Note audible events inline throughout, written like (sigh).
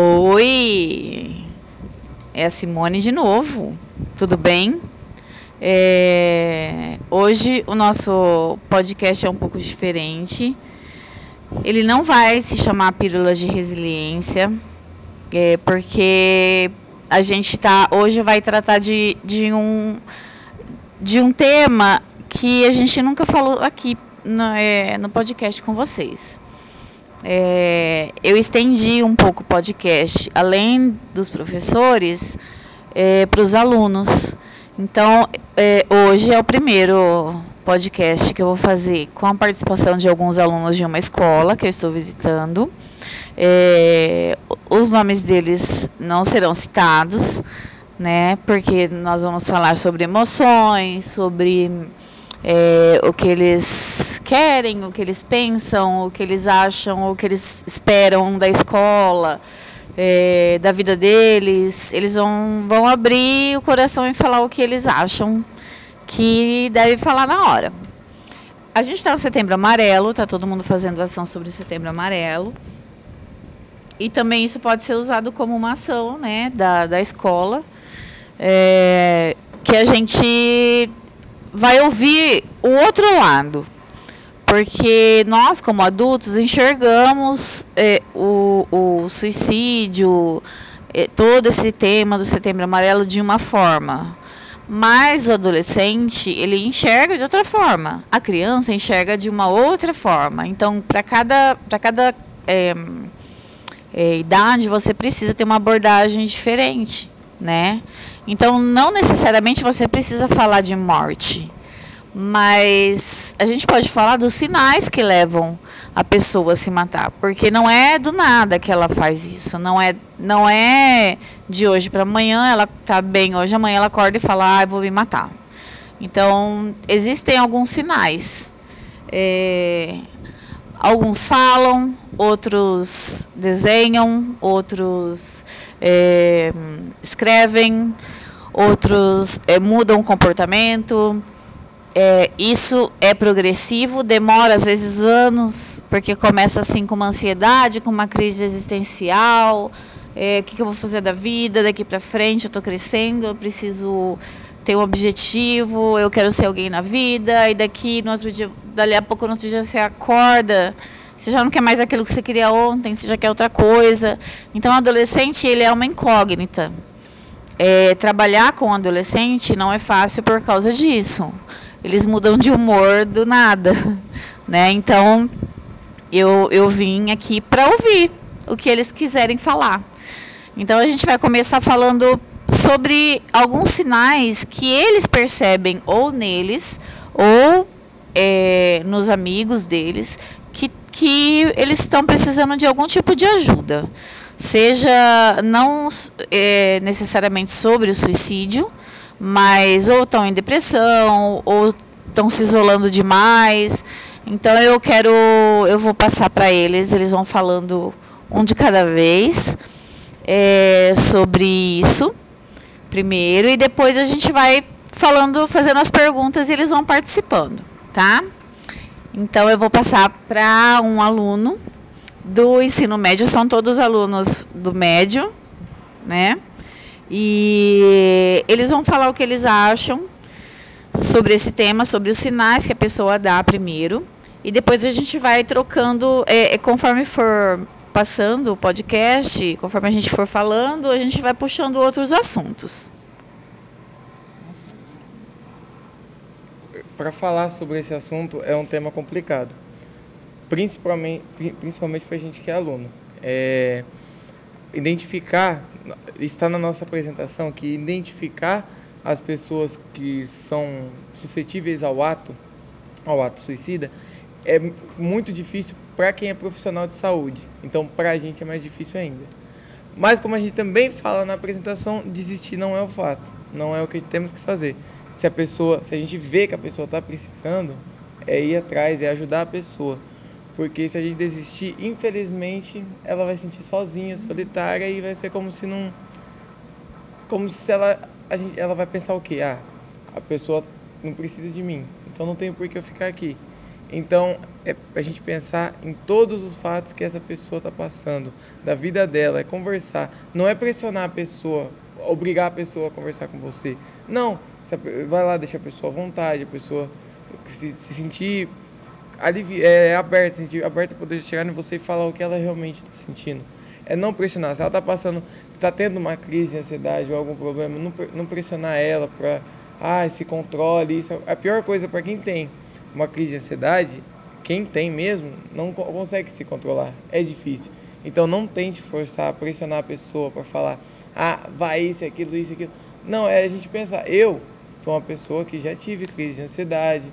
Oi, é a Simone de novo. Tudo bem? É, hoje o nosso podcast é um pouco diferente. Ele não vai se chamar Pílulas de Resiliência, é, porque a gente tá hoje vai tratar de, de um de um tema que a gente nunca falou aqui no, é, no podcast com vocês. É, eu estendi um pouco o podcast, além dos professores, é, para os alunos. Então, é, hoje é o primeiro podcast que eu vou fazer com a participação de alguns alunos de uma escola que eu estou visitando. É, os nomes deles não serão citados, né? Porque nós vamos falar sobre emoções, sobre é, o que eles querem, o que eles pensam, o que eles acham, o que eles esperam da escola, é, da vida deles. Eles vão, vão abrir o coração e falar o que eles acham que deve falar na hora. A gente está no Setembro Amarelo, tá todo mundo fazendo ação sobre o Setembro Amarelo. E também isso pode ser usado como uma ação né, da, da escola, é, que a gente vai ouvir o outro lado. Porque nós, como adultos, enxergamos é, o, o suicídio, é, todo esse tema do Setembro Amarelo de uma forma. Mas o adolescente, ele enxerga de outra forma. A criança enxerga de uma outra forma. Então, para cada, cada é, é, idade, você precisa ter uma abordagem diferente, né? Então, não necessariamente você precisa falar de morte, mas a gente pode falar dos sinais que levam a pessoa a se matar, porque não é do nada que ela faz isso, não é, não é de hoje para amanhã, ela tá bem hoje, amanhã ela acorda e fala, ah, vou me matar. Então, existem alguns sinais. É, alguns falam, outros desenham, outros é, escrevem, outros é, mudam o comportamento. É, isso é progressivo, demora às vezes anos, porque começa assim com uma ansiedade, com uma crise existencial. É, o que, eu vou fazer da vida daqui para frente? Eu estou crescendo, eu preciso ter um objetivo, eu quero ser alguém na vida. E daqui no outro dia, dali a pouco no outro dia você acorda, você já não quer mais aquilo que você queria ontem, você já quer outra coisa. Então, o adolescente ele é uma incógnita é, trabalhar com adolescente não é fácil por causa disso. Eles mudam de humor do nada, (laughs) né? Então eu, eu vim aqui para ouvir o que eles quiserem falar. Então a gente vai começar falando sobre alguns sinais que eles percebem ou neles ou é, nos amigos deles que, que eles estão precisando de algum tipo de ajuda seja não é, necessariamente sobre o suicídio, mas ou estão em depressão, ou estão se isolando demais. Então eu quero, eu vou passar para eles, eles vão falando um de cada vez é, sobre isso primeiro e depois a gente vai falando, fazendo as perguntas e eles vão participando, tá? Então eu vou passar para um aluno do ensino médio são todos alunos do médio, né? E eles vão falar o que eles acham sobre esse tema, sobre os sinais que a pessoa dá primeiro. E depois a gente vai trocando, é, é conforme for passando o podcast, conforme a gente for falando, a gente vai puxando outros assuntos. Para falar sobre esse assunto é um tema complicado principalmente principalmente para a gente que é aluno. É, identificar, está na nossa apresentação que identificar as pessoas que são suscetíveis ao ato, ao ato suicida, é muito difícil para quem é profissional de saúde. Então, para a gente é mais difícil ainda. Mas como a gente também fala na apresentação, desistir não é o fato, não é o que temos que fazer. Se a pessoa, se a gente vê que a pessoa está precisando, é ir atrás, é ajudar a pessoa. Porque se a gente desistir, infelizmente, ela vai se sentir sozinha, solitária e vai ser como se não. Como se ela. A gente, ela vai pensar o quê? Ah, a pessoa não precisa de mim, então não tem por que eu ficar aqui. Então, é a gente pensar em todos os fatos que essa pessoa está passando, da vida dela, é conversar. Não é pressionar a pessoa, obrigar a pessoa a conversar com você. Não, vai lá, deixa a pessoa à vontade, a pessoa se, se sentir alivi é, aberta, sentir aberta poder chegar em você e falar o que ela realmente está sentindo. É não pressionar. Se ela está passando, está tendo uma crise de ansiedade ou algum problema, não, não pressionar ela para, ah, se controle. Isso é a pior coisa para quem tem uma crise de ansiedade, quem tem mesmo, não consegue se controlar. É difícil. Então não tente forçar, pressionar a pessoa para falar, ah, vai isso, aquilo, isso, aquilo. Não, é a gente pensar, eu sou uma pessoa que já tive crise de ansiedade,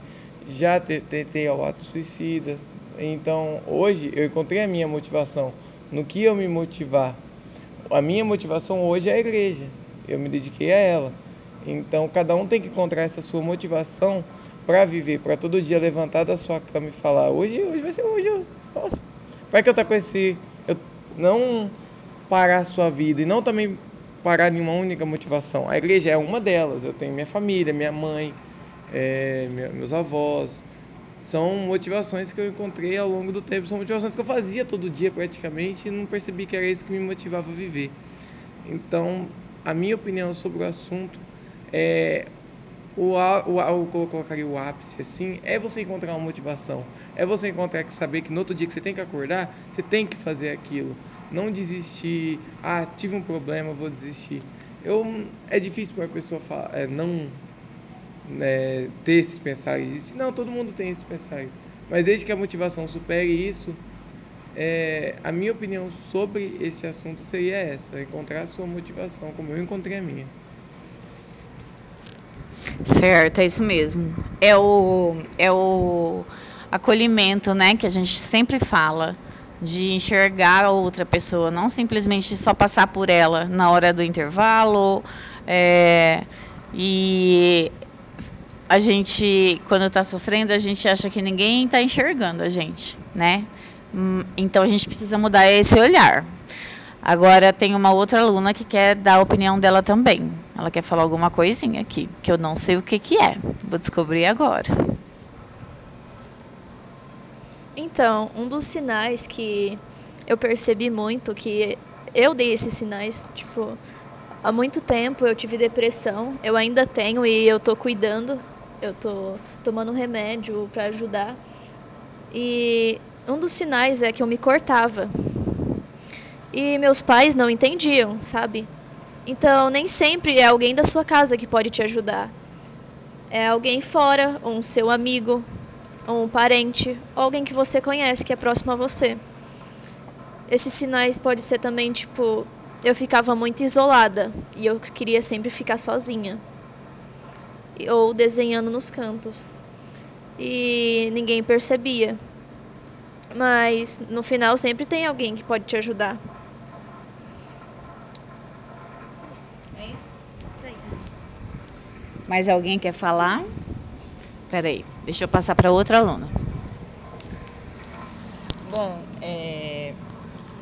já tentei ao ato suicida. Então hoje eu encontrei a minha motivação. No que eu me motivar? A minha motivação hoje é a igreja. Eu me dediquei a ela. Então cada um tem que encontrar essa sua motivação para viver, para todo dia levantar da sua cama e falar: hoje, hoje vai ser hoje. Para que eu estar com esse. Eu não parar a sua vida e não também parar em uma única motivação. A igreja é uma delas. Eu tenho minha família, minha mãe, é, meus avós. São motivações que eu encontrei ao longo do tempo. São motivações que eu fazia todo dia praticamente e não percebi que era isso que me motivava a viver. Então, a minha opinião sobre o assunto é o, o, o, eu colocaria o ápice assim, é você encontrar uma motivação. É você encontrar que saber que no outro dia que você tem que acordar, você tem que fazer aquilo. Não desistir, ah, tive um problema, vou desistir. Eu, é difícil para a pessoa falar, é, não é, ter esses pensares. Não, todo mundo tem esses pensares. Mas desde que a motivação supere isso, é, a minha opinião sobre esse assunto seria essa: encontrar a sua motivação, como eu encontrei a minha. Certo, é isso mesmo. É o, é o acolhimento, né, que a gente sempre fala de enxergar a outra pessoa, não simplesmente só passar por ela na hora do intervalo. É, e a gente, quando está sofrendo, a gente acha que ninguém está enxergando a gente, né? Hum, então a gente precisa mudar esse olhar. Agora tem uma outra aluna que quer dar a opinião dela também. Ela quer falar alguma coisinha aqui, que eu não sei o que, que é. Vou descobrir agora. Então, um dos sinais que eu percebi muito, que eu dei esses sinais, tipo, há muito tempo eu tive depressão, eu ainda tenho e eu tô cuidando, eu tô tomando remédio para ajudar. E um dos sinais é que eu me cortava. E meus pais não entendiam, sabe? Então, nem sempre é alguém da sua casa que pode te ajudar. É alguém fora, um seu amigo, um parente, alguém que você conhece que é próximo a você. Esses sinais pode ser também tipo, eu ficava muito isolada e eu queria sempre ficar sozinha. Ou desenhando nos cantos. E ninguém percebia. Mas no final sempre tem alguém que pode te ajudar. Mais alguém quer falar? Peraí, deixa eu passar para outra aluna. Bom, é,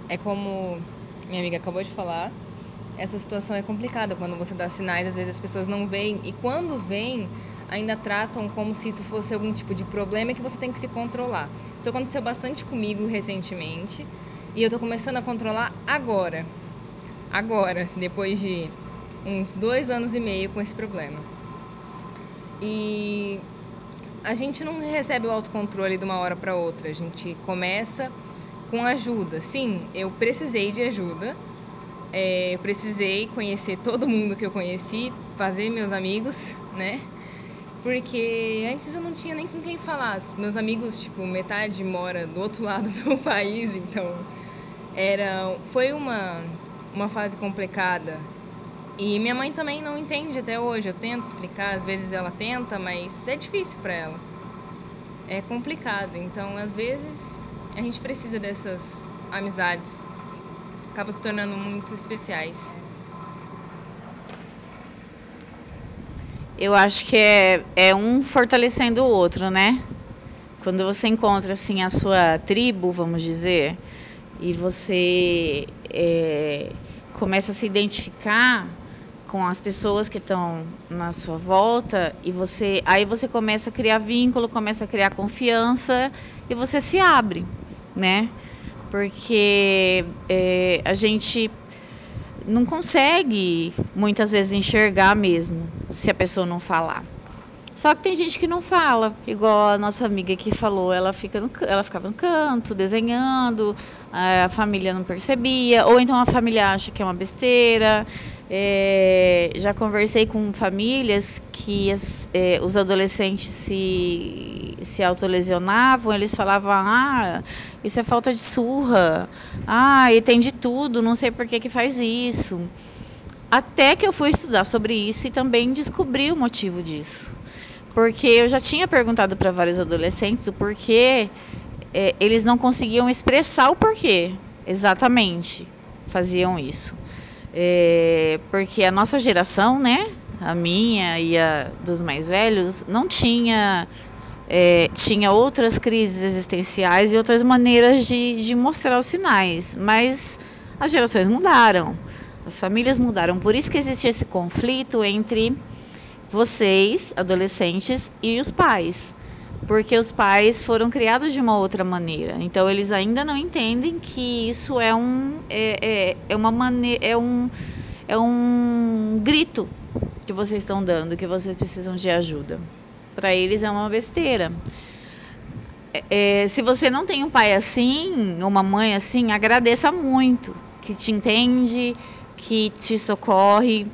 é como minha amiga acabou de falar, essa situação é complicada quando você dá sinais, às vezes as pessoas não veem e quando vêm ainda tratam como se isso fosse algum tipo de problema que você tem que se controlar. Isso aconteceu bastante comigo recentemente e eu tô começando a controlar agora. Agora, depois de uns dois anos e meio com esse problema. E a gente não recebe o autocontrole de uma hora para outra. A gente começa com ajuda. Sim, eu precisei de ajuda. É, precisei conhecer todo mundo que eu conheci, fazer meus amigos, né? Porque antes eu não tinha nem com quem falar. Meus amigos, tipo, metade mora do outro (laughs) lado do país, então era foi uma uma fase complicada e minha mãe também não entende até hoje. Eu tento explicar, às vezes ela tenta, mas é difícil para ela. É complicado. Então, às vezes, a gente precisa dessas amizades. Acaba se tornando muito especiais. Eu acho que é, é um fortalecendo o outro, né? Quando você encontra assim a sua tribo, vamos dizer, e você é, começa a se identificar com as pessoas que estão na sua volta e você aí você começa a criar vínculo, começa a criar confiança e você se abre, né? Porque é, a gente não consegue muitas vezes enxergar mesmo se a pessoa não falar. Só que tem gente que não fala, igual a nossa amiga que falou, ela, fica no, ela ficava no canto, desenhando, a família não percebia, ou então a família acha que é uma besteira. É, já conversei com famílias que as, é, os adolescentes se, se autolesionavam, eles falavam, ah, isso é falta de surra, ah, e tem de tudo, não sei por que, que faz isso. Até que eu fui estudar sobre isso e também descobri o motivo disso. Porque eu já tinha perguntado para vários adolescentes o porquê é, eles não conseguiam expressar o porquê exatamente faziam isso. É, porque a nossa geração, né, a minha e a dos mais velhos, não tinha é, tinha outras crises existenciais e outras maneiras de, de mostrar os sinais, mas as gerações mudaram, as famílias mudaram, por isso que existe esse conflito entre vocês, adolescentes, e os pais. Porque os pais foram criados de uma outra maneira. Então eles ainda não entendem que isso é um é, é, é uma maneira é um é um grito que vocês estão dando, que vocês precisam de ajuda. Para eles é uma besteira. É, é, se você não tem um pai assim, uma mãe assim, agradeça muito, que te entende, que te socorre,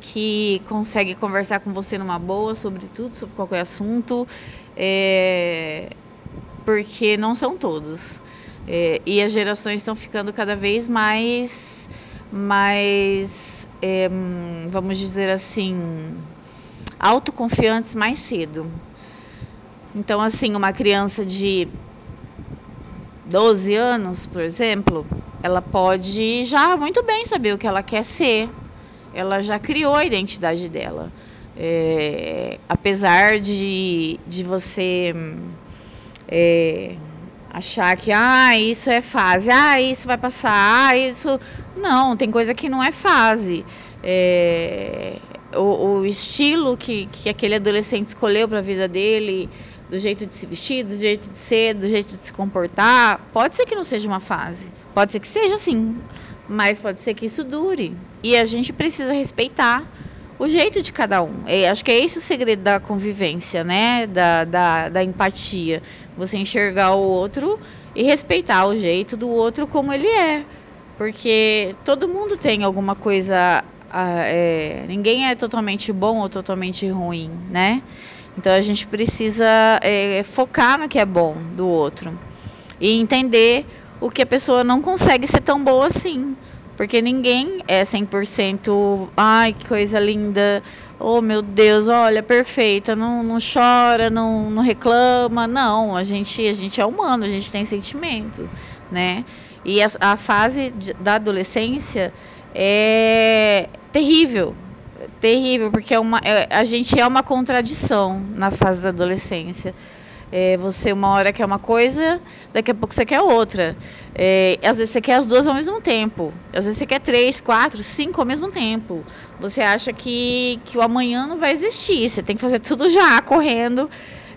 que consegue conversar com você numa boa sobre tudo, sobre qualquer assunto, é, porque não são todos. É, e as gerações estão ficando cada vez mais, mais é, vamos dizer assim, autoconfiantes mais cedo. Então, assim, uma criança de 12 anos, por exemplo, ela pode já muito bem saber o que ela quer ser, ela já criou a identidade dela. É, apesar de, de você é, achar que ah, isso é fase, ah, isso vai passar, ah, isso. Não, tem coisa que não é fase. É, o, o, estilo que, que aquele adolescente escolheu para a vida dele, do jeito de se vestir, do jeito de ser, do jeito de se comportar, pode ser que não seja uma fase. Pode ser que seja sim, mas pode ser que isso dure. E a gente precisa respeitar o jeito de cada um. Acho que é esse o segredo da convivência, né? Da, da, da empatia. Você enxergar o outro e respeitar o jeito do outro como ele é. Porque todo mundo tem alguma coisa. É, ninguém é totalmente bom ou totalmente ruim, né? Então a gente precisa é, focar no que é bom do outro e entender o que a pessoa não consegue ser tão boa assim. Porque ninguém é 100%, ai, que coisa linda, oh meu Deus, olha, perfeita, não, não chora, não, não reclama. Não, a gente, a gente é humano, a gente tem sentimento, né? E a, a fase de, da adolescência é terrível, terrível, porque é uma, é, a gente é uma contradição na fase da adolescência. É, você uma hora quer uma coisa, daqui a pouco você quer outra. É, às vezes você quer as duas ao mesmo tempo. Às vezes você quer três, quatro, cinco ao mesmo tempo. Você acha que, que o amanhã não vai existir. Você tem que fazer tudo já, correndo.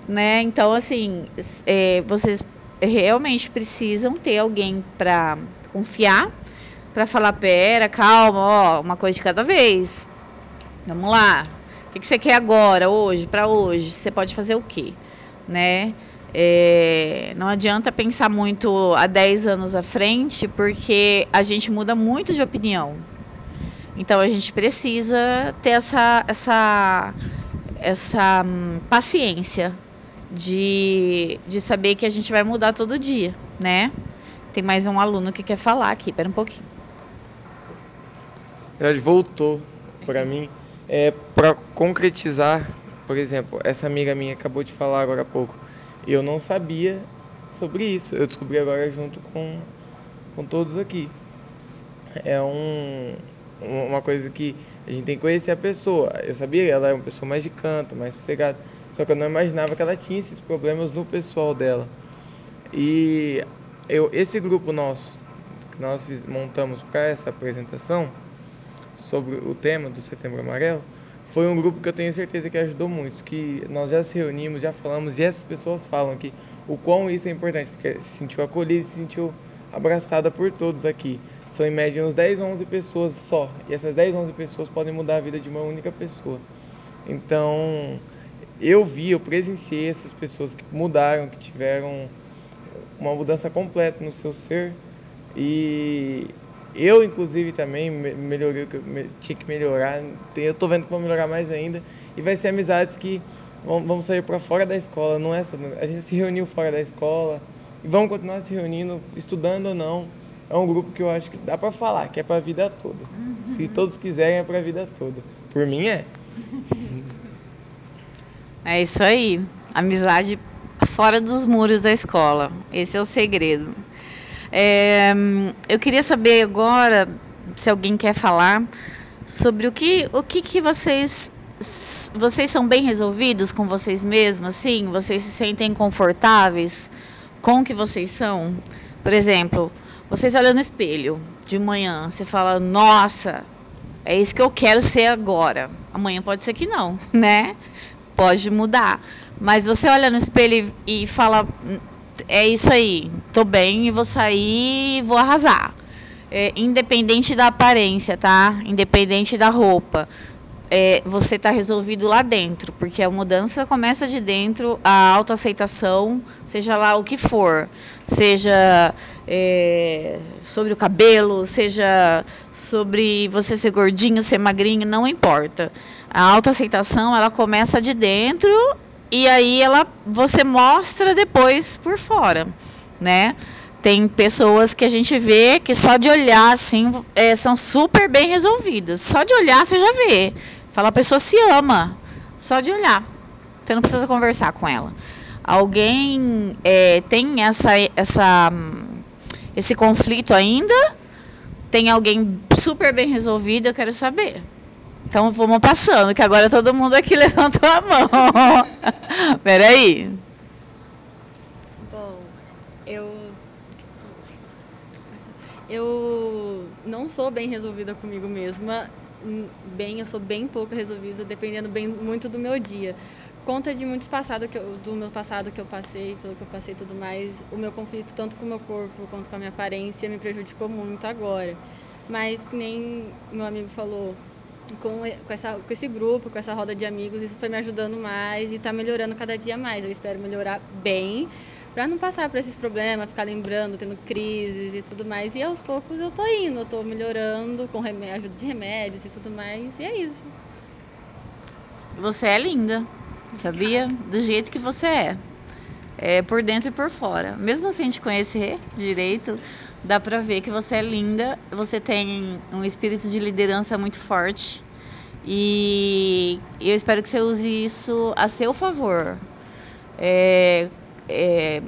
Né? Então, assim, é, vocês realmente precisam ter alguém para confiar, para falar, pera, calma, ó, uma coisa de cada vez. Vamos lá. O que, que você quer agora, hoje, para hoje? Você pode fazer o quê? né? É, não adianta pensar muito há 10 anos à frente, porque a gente muda muito de opinião. Então a gente precisa ter essa, essa, essa hum, paciência de, de saber que a gente vai mudar todo dia, né? Tem mais um aluno que quer falar aqui, espera um pouquinho. Ele voltou para mim. É, para concretizar por exemplo, essa amiga minha acabou de falar agora há pouco. Eu não sabia sobre isso. Eu descobri agora junto com, com todos aqui. É um, uma coisa que a gente tem que conhecer a pessoa. Eu sabia que ela é uma pessoa mais de canto, mais sossegada. Só que eu não imaginava que ela tinha esses problemas no pessoal dela. E eu, esse grupo nosso, que nós montamos para essa apresentação, sobre o tema do Setembro Amarelo, foi um grupo que eu tenho certeza que ajudou muitos, que nós já se reunimos, já falamos e essas pessoas falam que o quão isso é importante, porque se sentiu acolhido, se sentiu abraçada por todos aqui. São em média uns 10, 11 pessoas só, e essas 10, 11 pessoas podem mudar a vida de uma única pessoa. Então, eu vi, eu presenciei essas pessoas que mudaram, que tiveram uma mudança completa no seu ser e eu, inclusive, também melhorei o que eu tinha que melhorar. Eu estou vendo que vou melhorar mais ainda. E vai ser amizades que vão sair para fora da escola. Não é só. A gente se reuniu fora da escola. E vamos continuar se reunindo, estudando ou não. É um grupo que eu acho que dá para falar, que é para a vida toda. Uhum. Se todos quiserem, é para a vida toda. Por mim, é. (laughs) É isso aí. Amizade fora dos muros da escola. Esse é o segredo. É, eu queria saber agora se alguém quer falar sobre o que, o que, que vocês vocês são bem resolvidos com vocês mesmos, assim? Vocês se sentem confortáveis com o que vocês são? Por exemplo, vocês olham no espelho de manhã, você fala: "Nossa, é isso que eu quero ser agora". Amanhã pode ser que não, (laughs) né? Pode mudar. Mas você olha no espelho e, e fala: é isso aí, tô bem e vou sair e vou arrasar. É, independente da aparência, tá? Independente da roupa. É, você está resolvido lá dentro, porque a mudança começa de dentro, a autoaceitação, seja lá o que for, seja é, sobre o cabelo, seja sobre você ser gordinho, ser magrinho, não importa. A autoaceitação ela começa de dentro e aí ela você mostra depois por fora, né? Tem pessoas que a gente vê que só de olhar assim é, são super bem resolvidas. Só de olhar você já vê. Fala a pessoa se ama só de olhar. Você não precisa conversar com ela. Alguém é, tem essa, essa, esse conflito ainda? Tem alguém super bem resolvido? Eu quero saber. Então vamos passando, que agora todo mundo aqui (laughs) levantou a mão. (laughs) Peraí. Bom, eu. Eu não sou bem resolvida comigo mesma. Bem, eu sou bem pouco resolvida, dependendo bem muito do meu dia. Conta de muitos passados que eu, do meu passado que eu passei, pelo que eu passei e tudo mais, o meu conflito tanto com o meu corpo quanto com a minha aparência me prejudicou muito agora. Mas nem meu amigo falou, com, com, essa, com esse grupo, com essa roda de amigos, isso foi me ajudando mais e está melhorando cada dia mais. Eu espero melhorar bem para não passar por esses problemas, ficar lembrando, tendo crises e tudo mais. E aos poucos eu tô indo, eu tô melhorando com ajuda de remédios e tudo mais. E é isso. Você é linda, sabia? Do jeito que você é. É por dentro e por fora. Mesmo sem te conhecer direito, dá pra ver que você é linda, você tem um espírito de liderança muito forte e eu espero que você use isso a seu favor. É, é,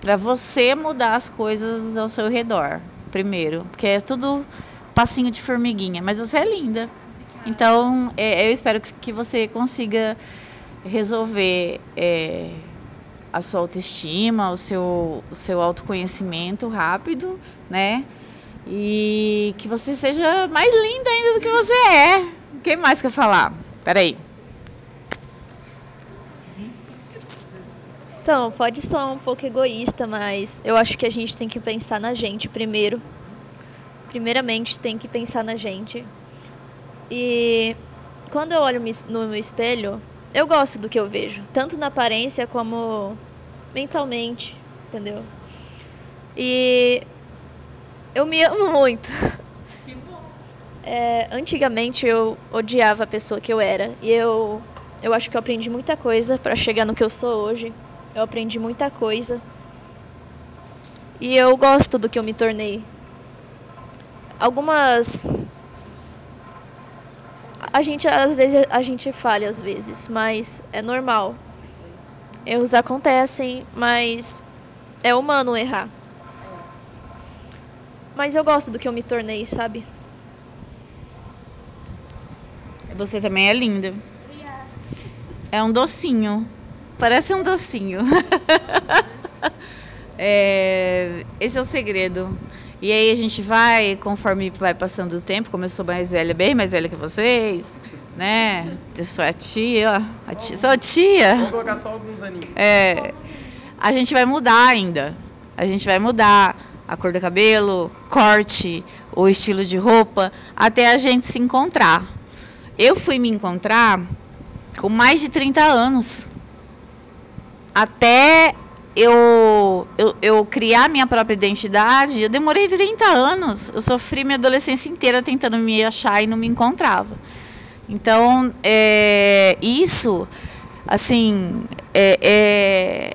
para você mudar as coisas ao seu redor, primeiro, porque é tudo passinho de formiguinha, mas você é linda. Então, é, eu espero que, que você consiga resolver é, a sua autoestima, o seu, o seu autoconhecimento rápido, né? E que você seja mais linda ainda do que você é. O que mais quer falar? Peraí. Então, pode soar um pouco egoísta, mas eu acho que a gente tem que pensar na gente primeiro. Primeiramente, tem que pensar na gente. E quando eu olho no meu espelho, eu gosto do que eu vejo, tanto na aparência como mentalmente, entendeu? E eu me amo (laughs) muito. Que bom. É, antigamente eu odiava a pessoa que eu era e eu eu acho que eu aprendi muita coisa para chegar no que eu sou hoje. Eu aprendi muita coisa. E eu gosto do que eu me tornei. Algumas a gente às vezes a gente falha às vezes, mas é normal. Erros acontecem, mas é humano errar. Mas eu gosto do que eu me tornei, sabe? Você também é linda. É um docinho. Parece um docinho. (laughs) é, esse é o segredo. E aí a gente vai, conforme vai passando o tempo, como eu sou mais velha, bem mais velha que vocês, né? Eu sou a tia, a tia sou a tia. Vamos colocar só alguns aninhos. É, a gente vai mudar ainda. A gente vai mudar a cor do cabelo, corte, o estilo de roupa, até a gente se encontrar. Eu fui me encontrar com mais de 30 anos. Até eu, eu, eu criar minha própria identidade, eu demorei 30 anos. Eu sofri minha adolescência inteira tentando me achar e não me encontrava. Então, é, isso, assim, é, é,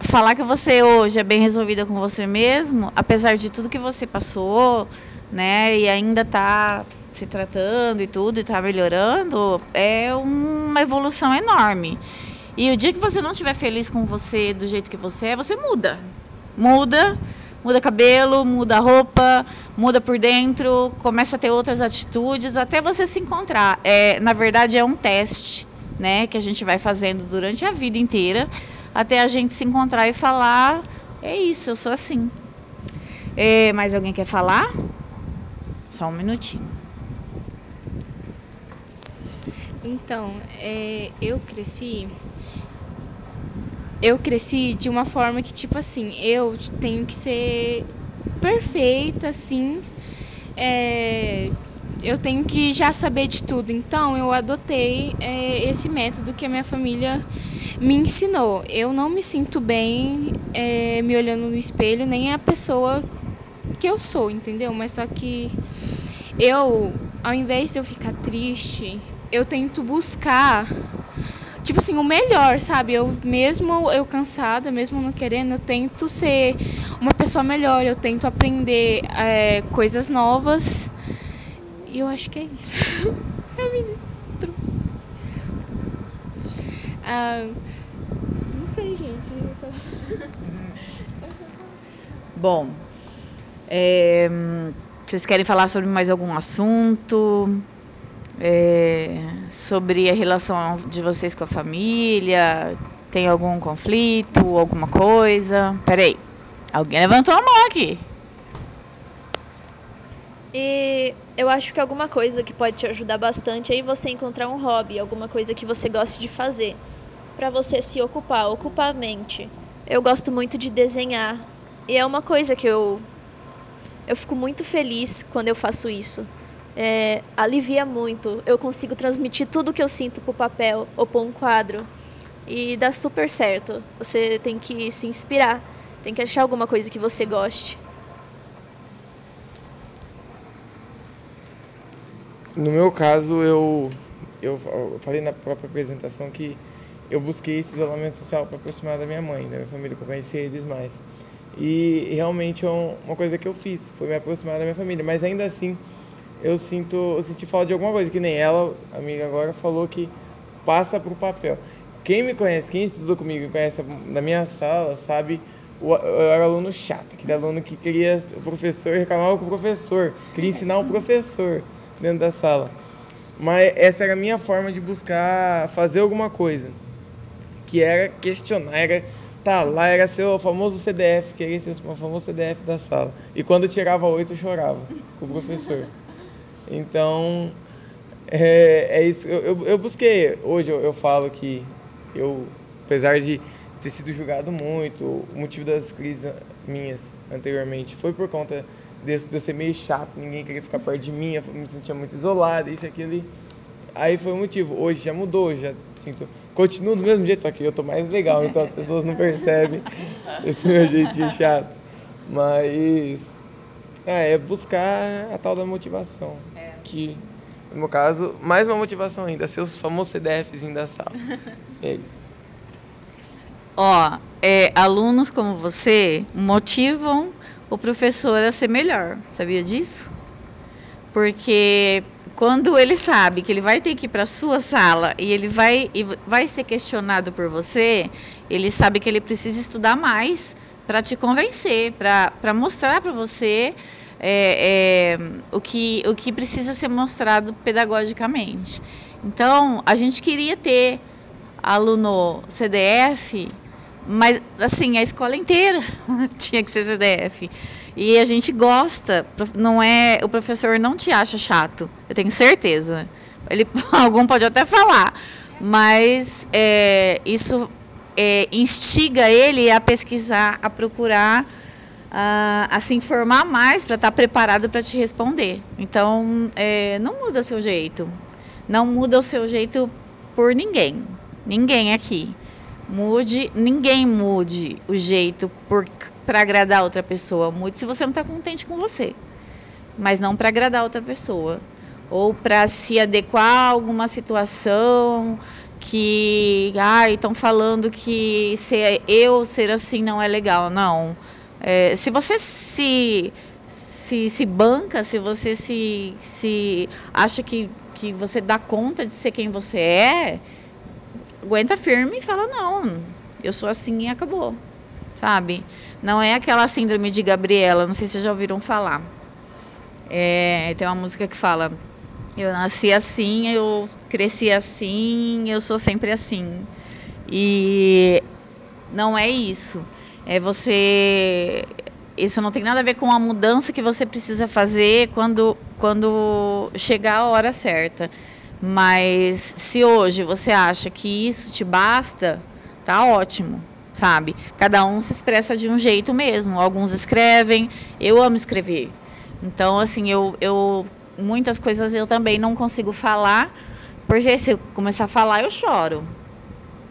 falar que você hoje é bem resolvida com você mesmo, apesar de tudo que você passou, né, e ainda está se tratando e tudo, e está melhorando, é uma evolução enorme. E o dia que você não estiver feliz com você do jeito que você é, você muda. Muda, muda cabelo, muda roupa, muda por dentro, começa a ter outras atitudes até você se encontrar. É, na verdade, é um teste, né, que a gente vai fazendo durante a vida inteira até a gente se encontrar e falar: é isso, eu sou assim. É, mais alguém quer falar? Só um minutinho. Então, é, eu cresci eu cresci de uma forma que, tipo assim, eu tenho que ser perfeita, assim. É, eu tenho que já saber de tudo. Então, eu adotei é, esse método que a minha família me ensinou. Eu não me sinto bem é, me olhando no espelho, nem a pessoa que eu sou, entendeu? Mas só que eu, ao invés de eu ficar triste, eu tento buscar tipo assim, o melhor, sabe? Eu mesmo eu cansada, mesmo não querendo, eu tento ser uma pessoa melhor, eu tento aprender é, coisas novas. E eu acho que é isso. (laughs) é ministro. Ah, não sei, gente. (laughs) Bom, é, vocês querem falar sobre mais algum assunto? É, sobre a relação de vocês com a família? Tem algum conflito, alguma coisa? Peraí, alguém levantou a mão aqui. E eu acho que alguma coisa que pode te ajudar bastante é você encontrar um hobby, alguma coisa que você goste de fazer, para você se ocupar, ocupar a mente. Eu gosto muito de desenhar e é uma coisa que eu eu fico muito feliz quando eu faço isso é, alivia muito. Eu consigo transmitir tudo que eu sinto pro papel ou para um quadro. E dá super certo. Você tem que se inspirar, tem que achar alguma coisa que você goste. No meu caso, eu, eu, falei na própria apresentação que eu busquei esse isolamento social para aproximar da minha mãe, da minha família, para conhecer eles mais. E realmente é uma coisa que eu fiz, foi me aproximar da minha família. Mas ainda assim, eu sinto, eu senti falta de alguma coisa, que nem ela, amiga agora, falou que passa pro papel. Quem me conhece, quem estudou comigo conhece na minha sala, sabe, eu era aluno chato, aquele aluno que queria o professor, reclamava com o professor, queria ensinar o professor dentro da sala. Mas essa era a minha forma de buscar fazer alguma coisa, que era questionar, era tá lá, era ser o famoso CDF, queria ser o famoso CDF da sala. E quando tirava oito, eu chorava com o professor. Então, é, é isso. Eu, eu, eu, busquei, hoje eu, eu falo que eu, apesar de ter sido julgado muito, o motivo das crises minhas anteriormente foi por conta desse, de eu ser meio chato, ninguém queria ficar perto de mim, eu me sentia muito isolado, isso e aquilo. Aí foi o motivo. Hoje já mudou, já sinto. Continuo do mesmo jeito, só que eu tô mais legal, então as pessoas não percebem (laughs) esse meu jeitinho chato. Mas é, é buscar a tal da motivação. Que, no meu caso, mais uma motivação ainda, ser os famosos CDFs da sala. (laughs) é isso. Ó, é, alunos como você motivam o professor a ser melhor. Sabia disso? Porque quando ele sabe que ele vai ter que ir para sua sala e ele vai, e vai ser questionado por você, ele sabe que ele precisa estudar mais para te convencer, para mostrar para você é, é, o, que, o que precisa ser mostrado pedagogicamente. Então, a gente queria ter aluno CDF, mas assim, a escola inteira (laughs) tinha que ser CDF. E a gente gosta, não é, o professor não te acha chato, eu tenho certeza. Ele, (laughs) algum pode até falar, mas é, isso é, instiga ele a pesquisar, a procurar, a, a se informar mais para estar preparado para te responder. Então, é, não muda seu jeito, não muda o seu jeito por ninguém, ninguém aqui. Mude, ninguém mude o jeito para agradar outra pessoa. Mude se você não está contente com você, mas não para agradar outra pessoa ou para se adequar a alguma situação que ah, estão falando que ser eu ser assim não é legal. Não. É, se você se, se, se banca, se você se, se acha que, que você dá conta de ser quem você é, aguenta firme e fala, não, eu sou assim e acabou. Sabe? Não é aquela síndrome de Gabriela, não sei se vocês já ouviram falar. É, tem uma música que fala eu nasci assim, eu cresci assim, eu sou sempre assim. E não é isso. É você. Isso não tem nada a ver com a mudança que você precisa fazer quando, quando chegar a hora certa. Mas se hoje você acha que isso te basta, tá ótimo, sabe? Cada um se expressa de um jeito mesmo. Alguns escrevem, eu amo escrever. Então, assim, eu, eu muitas coisas eu também não consigo falar, porque se eu começar a falar eu choro.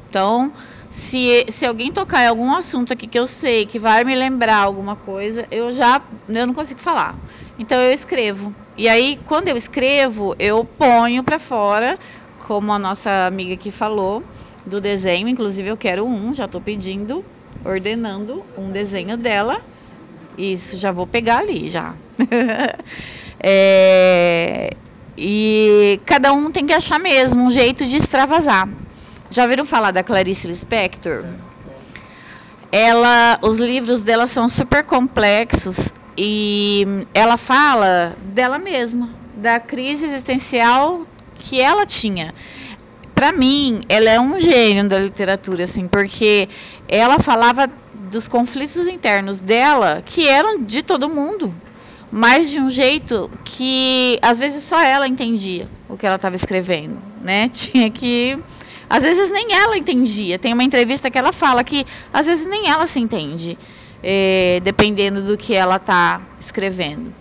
Então, se, se alguém tocar em algum assunto aqui que eu sei que vai me lembrar alguma coisa, eu já eu não consigo falar. Então eu escrevo. E aí quando eu escrevo, eu ponho para fora, como a nossa amiga aqui falou, do desenho, inclusive eu quero um, já estou pedindo, ordenando um desenho dela. Isso, já vou pegar ali já. (laughs) É, e cada um tem que achar mesmo um jeito de extravasar. Já ouviram falar da Clarice Lispector? Ela, os livros dela são super complexos e ela fala dela mesma, da crise existencial que ela tinha. Para mim, ela é um gênio da literatura, assim, porque ela falava dos conflitos internos dela que eram de todo mundo mas de um jeito que às vezes só ela entendia o que ela estava escrevendo, né? (laughs) Tinha que às vezes nem ela entendia. Tem uma entrevista que ela fala que às vezes nem ela se entende, é, dependendo do que ela está escrevendo.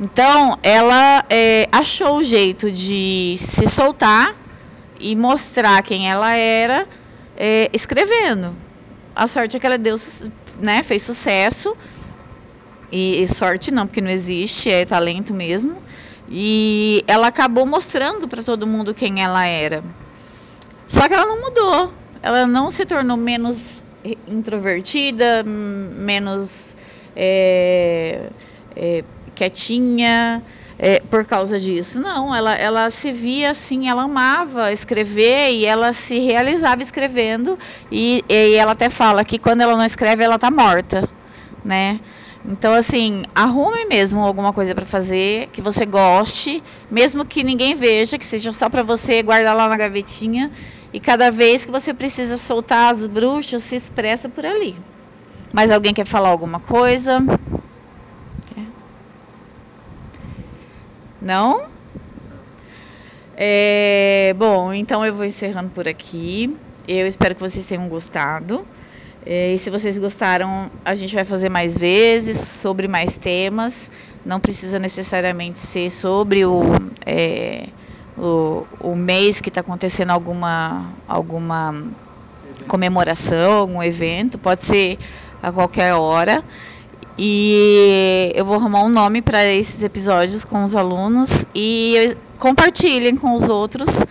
Então, ela é, achou o jeito de se soltar e mostrar quem ela era é, escrevendo. A sorte é que ela deu, né, fez sucesso e, e sorte não, porque não existe, é talento mesmo. E ela acabou mostrando para todo mundo quem ela era. Só que ela não mudou. Ela não se tornou menos introvertida, menos é, é, quietinha é, por causa disso. Não, ela, ela se via assim, ela amava escrever e ela se realizava escrevendo. E, e ela até fala que quando ela não escreve, ela está morta, né? Então, assim, arrume mesmo alguma coisa para fazer que você goste, mesmo que ninguém veja, que seja só para você guardar lá na gavetinha. E cada vez que você precisa soltar as bruxas, se expressa por ali. Mas alguém quer falar alguma coisa? Não? É, bom, então eu vou encerrando por aqui. Eu espero que vocês tenham gostado. É, e se vocês gostaram, a gente vai fazer mais vezes sobre mais temas. Não precisa necessariamente ser sobre o, é, o, o mês que está acontecendo alguma, alguma comemoração, algum evento. Pode ser a qualquer hora. E eu vou arrumar um nome para esses episódios com os alunos e compartilhem com os outros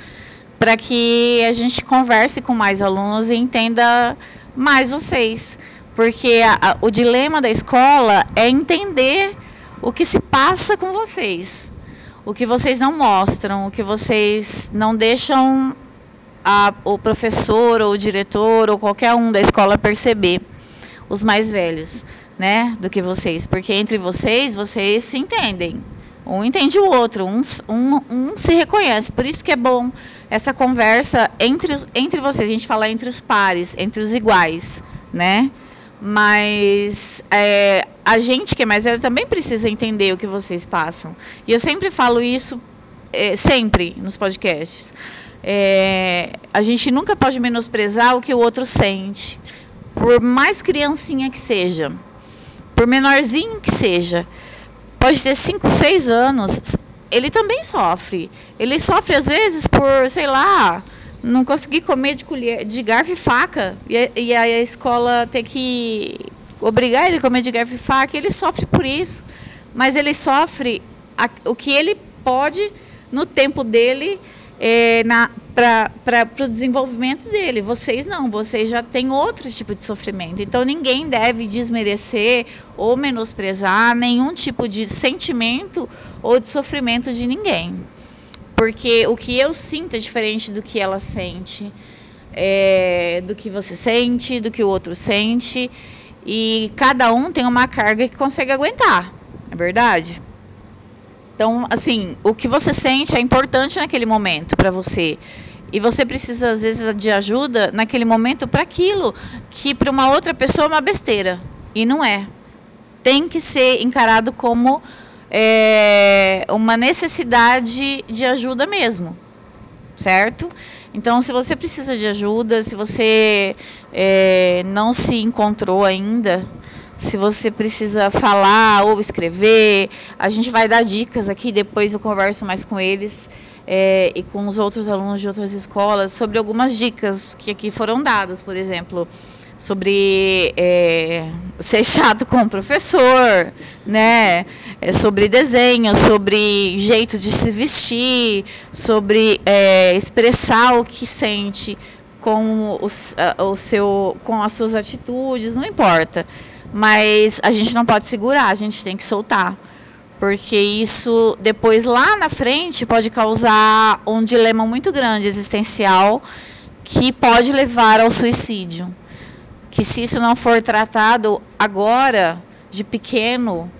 para que a gente converse com mais alunos e entenda mais vocês. Porque a, a, o dilema da escola é entender o que se passa com vocês. O que vocês não mostram, o que vocês não deixam a, o professor ou o diretor ou qualquer um da escola perceber. Os mais velhos, né? Do que vocês. Porque entre vocês, vocês se entendem. Um entende o outro, um, um, um se reconhece. Por isso que é bom essa conversa entre, entre vocês. A gente fala entre os pares, entre os iguais, né? Mas é, a gente que é mais velho também precisa entender o que vocês passam. E eu sempre falo isso, é, sempre nos podcasts. É, a gente nunca pode menosprezar o que o outro sente, por mais criancinha que seja, por menorzinho que seja. Pode ter 5, 6 anos, ele também sofre. Ele sofre às vezes por, sei lá, não conseguir comer de colher, de garfo e faca. E, e aí a escola tem que obrigar ele a comer de garfo e faca. Ele sofre por isso. Mas ele sofre a, o que ele pode no tempo dele é, para o desenvolvimento dele. Vocês não, vocês já têm outro tipo de sofrimento. Então ninguém deve desmerecer ou menosprezar nenhum tipo de sentimento ou de sofrimento de ninguém. Porque o que eu sinto é diferente do que ela sente, é, do que você sente, do que o outro sente. E cada um tem uma carga que consegue aguentar, é verdade? Então, assim, o que você sente é importante naquele momento para você. E você precisa, às vezes, de ajuda naquele momento para aquilo que para uma outra pessoa é uma besteira. E não é. Tem que ser encarado como é, uma necessidade de ajuda mesmo. Certo? Então, se você precisa de ajuda, se você é, não se encontrou ainda, se você precisa falar ou escrever, a gente vai dar dicas aqui, depois eu converso mais com eles é, e com os outros alunos de outras escolas sobre algumas dicas que aqui foram dadas, por exemplo, sobre é, ser chato com o professor, né? É, sobre desenho, sobre jeito de se vestir, sobre é, expressar o que sente com, o seu, com as suas atitudes, não importa. Mas a gente não pode segurar, a gente tem que soltar. Porque isso depois lá na frente pode causar um dilema muito grande existencial que pode levar ao suicídio. Que se isso não for tratado agora, de pequeno,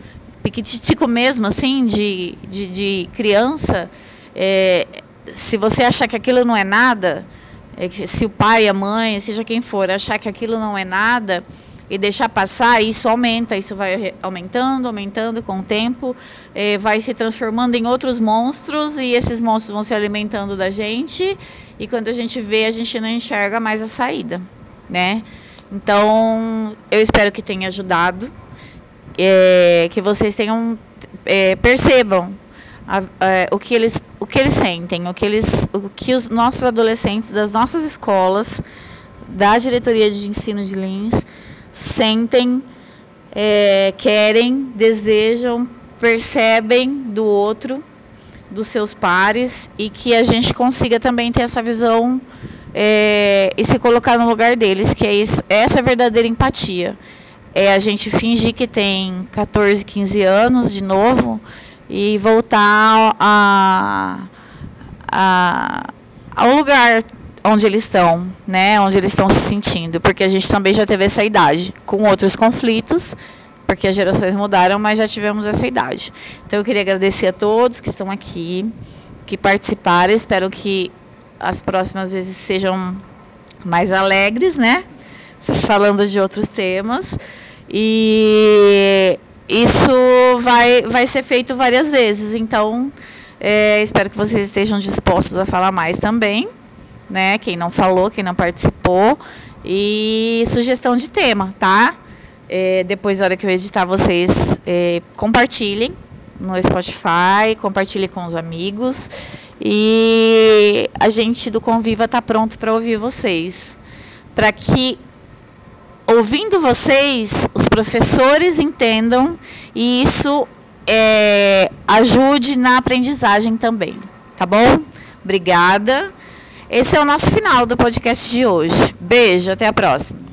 piquititico mesmo, assim, de, de, de criança, é, se você achar que aquilo não é nada, é, se o pai, a mãe, seja quem for, achar que aquilo não é nada, e deixar passar, isso aumenta, isso vai aumentando, aumentando com o tempo, eh, vai se transformando em outros monstros e esses monstros vão se alimentando da gente e quando a gente vê, a gente não enxerga mais a saída, né? Então, eu espero que tenha ajudado, é, que vocês tenham é, percebam a, a, o que eles o que eles sentem, o que eles o que os nossos adolescentes das nossas escolas, da diretoria de ensino de Lins sentem, é, querem, desejam, percebem do outro, dos seus pares e que a gente consiga também ter essa visão é, e se colocar no lugar deles, que é isso, essa verdadeira empatia. É a gente fingir que tem 14, 15 anos de novo e voltar a, a, ao lugar onde eles estão, né? Onde eles estão se sentindo, porque a gente também já teve essa idade, com outros conflitos, porque as gerações mudaram, mas já tivemos essa idade. Então eu queria agradecer a todos que estão aqui, que participaram. Espero que as próximas vezes sejam mais alegres, né? Falando de outros temas. E isso vai, vai ser feito várias vezes. Então, é, espero que vocês estejam dispostos a falar mais também né? Quem não falou, quem não participou. E sugestão de tema, tá? É, depois, na hora que eu editar, vocês é, compartilhem no Spotify, compartilhem com os amigos. E a gente do Conviva tá pronto para ouvir vocês. Para que, ouvindo vocês, os professores entendam e isso é, ajude na aprendizagem também. Tá bom? Obrigada. Esse é o nosso final do podcast de hoje. Beijo, até a próxima.